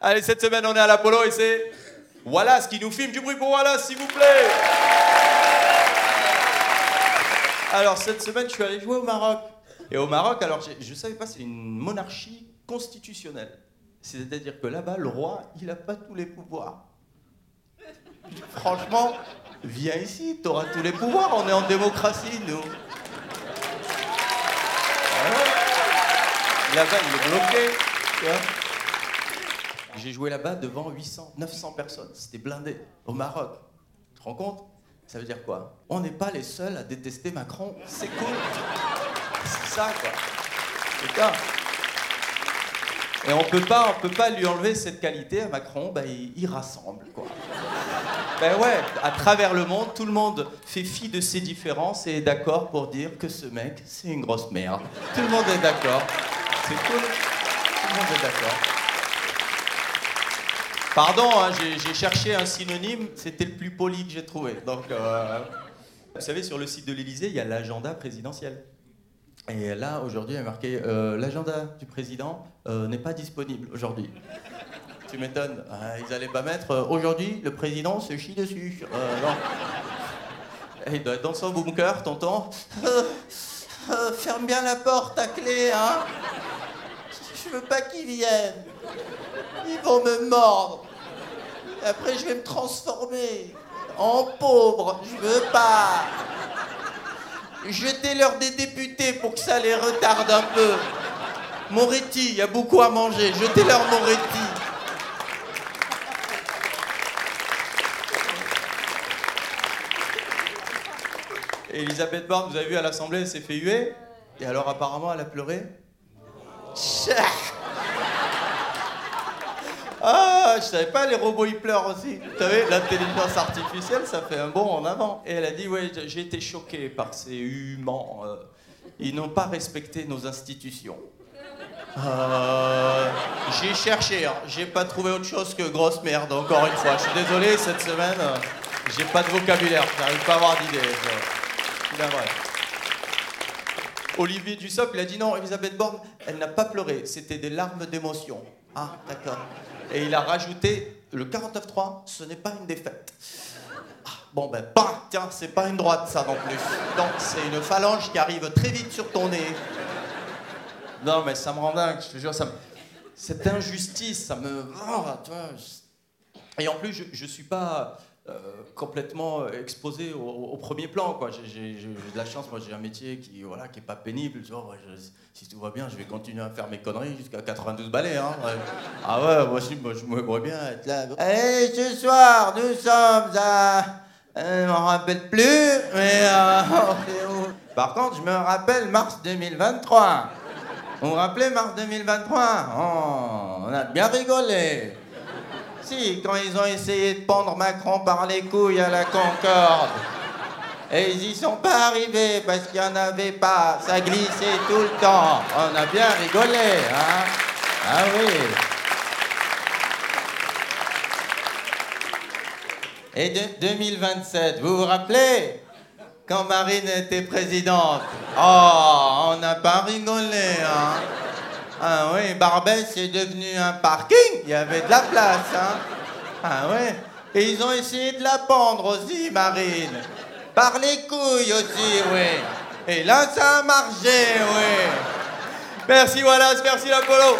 Allez, cette semaine, on est à l'Apollo et c'est Wallace qui nous filme. Du bruit pour Wallace, s'il vous plaît. Alors, cette semaine, je suis allé jouer au Maroc. Et au Maroc, alors, je ne savais pas, c'est une monarchie constitutionnelle. C'est-à-dire que là-bas, le roi, il n'a pas tous les pouvoirs. Franchement, viens ici, tu auras tous les pouvoirs, on est en démocratie, nous. Là-bas, il est bloqué. J'ai joué là-bas devant 800, 900 personnes. C'était blindé, au Maroc. Tu te rends compte? Ça veut dire quoi? On n'est pas les seuls à détester Macron. C'est cool. C'est ça, quoi. Et on peut pas, on peut pas lui enlever cette qualité à Macron. Bah, il, rassemble, quoi. Ben ouais, à travers le monde, tout le monde fait fi de ses différences et est d'accord pour dire que ce mec, c'est une grosse merde. Tout le monde est d'accord. C'est cool. Tout le monde est d'accord. Pardon, hein, j'ai cherché un synonyme, c'était le plus poli que j'ai trouvé. Donc, euh, vous savez, sur le site de l'Élysée, il y a l'agenda présidentiel. Et là, aujourd'hui, il y a marqué euh, l'agenda du président euh, n'est pas disponible aujourd'hui. Tu m'étonnes. ils allaient pas mettre aujourd'hui, le président se chie dessus. non. il doit être dans son bunker, tonton. ferme bien la porte à clé, hein. Je veux pas qu'ils viennent. Ils vont me mordre. Après, je vais me transformer en pauvre. Je veux pas. Jetez-leur des députés pour que ça les retarde un peu. Moretti, il y a beaucoup à manger. Jetez-leur Moretti. Elisabeth Borne, vous avez vu à l'Assemblée, elle s'est fait huer. Et alors apparemment, elle a pleuré. Ah, je savais pas, les robots ils pleurent aussi. Vous savez, l'intelligence artificielle, ça fait un bond en avant. Et elle a dit, ouais, j'ai été choquée par ces humains. Euh, ils n'ont pas respecté nos institutions. Euh, j'ai cherché, hein. j'ai pas trouvé autre chose que grosse merde, encore une fois. Je suis désolé, cette semaine, euh, j'ai pas de vocabulaire, j'arrive pas à avoir d'idée. C'est vrai. Olivier Dussopt, il a dit non, Elisabeth Borne, elle n'a pas pleuré, c'était des larmes d'émotion. Ah, d'accord. Et il a rajouté le 49-3, ce n'est pas une défaite. Ah, bon ben, bah, tiens, c'est pas une droite ça non plus. Donc c'est une phalange qui arrive très vite sur ton nez. Non mais ça me rend dingue, je te jure, ça me... cette injustice, ça me... Oh, Et en plus, je, je suis pas euh, complètement euh, exposé au, premier plan. J'ai, de la chance, moi j'ai un métier qui voilà qui est pas pénible. si tout va bien, je vais continuer à faire mes conneries jusqu'à 92 balais. Hein. Ah ouais, moi, je, moi, je me bien être là. Et ce soir, nous sommes à... Euh, je m'en rappelle plus, mais... Par contre, je me rappelle mars 2023. Vous vous rappelez mars 2023 On a bien rigolé quand ils ont essayé de pendre Macron par les couilles à la Concorde. Et ils y sont pas arrivés parce qu'il n'y en avait pas. Ça glissait tout le temps. On a bien rigolé, hein Ah oui. Et de 2027, vous vous rappelez Quand Marine était présidente? Oh, on n'a pas rigolé, hein ah oui, Barbès est devenu un parking, il y avait de la place, hein. Ah ouais. Et ils ont essayé de la pendre aussi, Marine. Par les couilles aussi, oui. Et là, ça a marché, oui. Merci Wallace, merci l'Apollo.